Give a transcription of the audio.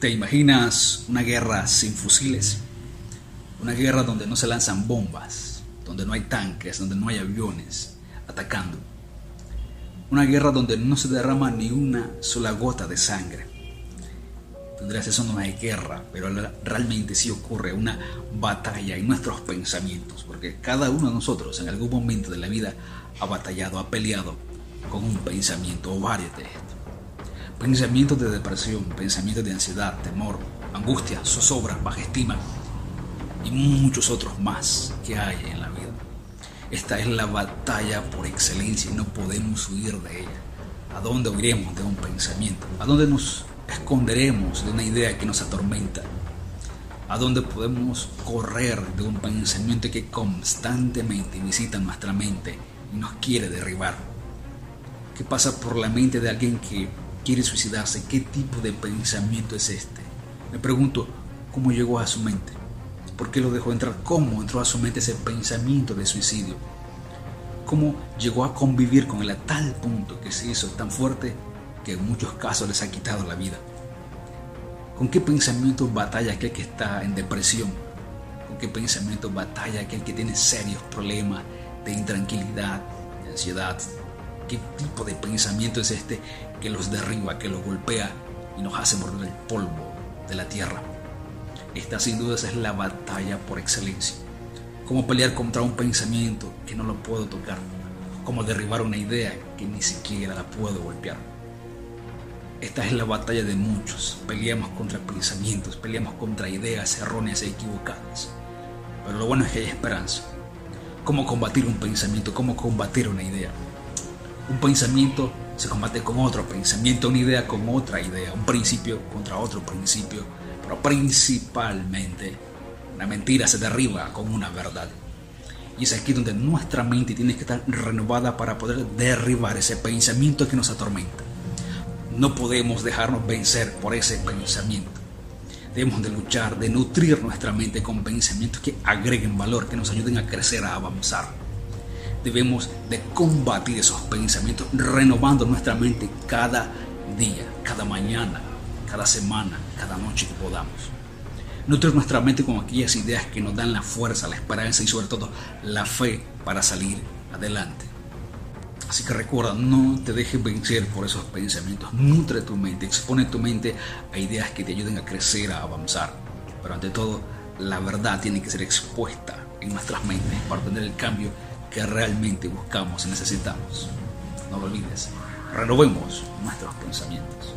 ¿Te imaginas una guerra sin fusiles? Una guerra donde no se lanzan bombas, donde no hay tanques, donde no hay aviones atacando. Una guerra donde no se derrama ni una sola gota de sangre. Tendrías eso no hay guerra, pero realmente sí ocurre una batalla en nuestros pensamientos, porque cada uno de nosotros en algún momento de la vida ha batallado, ha peleado con un pensamiento o varios de estos. Pensamientos de depresión, pensamientos de ansiedad, temor, angustia, zozobra, baja estima y muchos otros más que hay en la vida. Esta es la batalla por excelencia y no podemos huir de ella. ¿A dónde huiremos de un pensamiento? ¿A dónde nos esconderemos de una idea que nos atormenta? ¿A dónde podemos correr de un pensamiento que constantemente visita nuestra mente y nos quiere derribar? ¿Qué pasa por la mente de alguien que quiere suicidarse, ¿qué tipo de pensamiento es este? Me pregunto, ¿cómo llegó a su mente? ¿Por qué lo dejó entrar? ¿Cómo entró a su mente ese pensamiento de suicidio? ¿Cómo llegó a convivir con él a tal punto que se hizo tan fuerte que en muchos casos les ha quitado la vida? ¿Con qué pensamiento batalla aquel que está en depresión? ¿Con qué pensamiento batalla aquel que tiene serios problemas de intranquilidad, de ansiedad, ¿Qué tipo de pensamiento es este que los derriba, que los golpea y nos hace morder el polvo de la tierra? Esta sin duda es la batalla por excelencia. Cómo pelear contra un pensamiento que no lo puedo tocar. Cómo derribar una idea que ni siquiera la puedo golpear. Esta es la batalla de muchos. Peleamos contra pensamientos, peleamos contra ideas erróneas e equivocadas. Pero lo bueno es que hay esperanza. Cómo combatir un pensamiento, cómo combatir una idea. Un pensamiento se combate con otro pensamiento, una idea con otra idea, un principio contra otro principio, pero principalmente una mentira se derriba con una verdad. Y es aquí donde nuestra mente tiene que estar renovada para poder derribar ese pensamiento que nos atormenta. No podemos dejarnos vencer por ese pensamiento. Debemos de luchar, de nutrir nuestra mente con pensamientos que agreguen valor, que nos ayuden a crecer, a avanzar debemos de combatir esos pensamientos renovando nuestra mente cada día, cada mañana, cada semana, cada noche que podamos. Nutrir nuestra mente con aquellas ideas que nos dan la fuerza, la esperanza y sobre todo la fe para salir adelante. Así que recuerda, no te dejes vencer por esos pensamientos. Nutre tu mente, expone tu mente a ideas que te ayuden a crecer, a avanzar. Pero ante todo, la verdad tiene que ser expuesta en nuestras mentes para tener el cambio realmente buscamos y necesitamos. No lo olvides, renovemos nuestros pensamientos.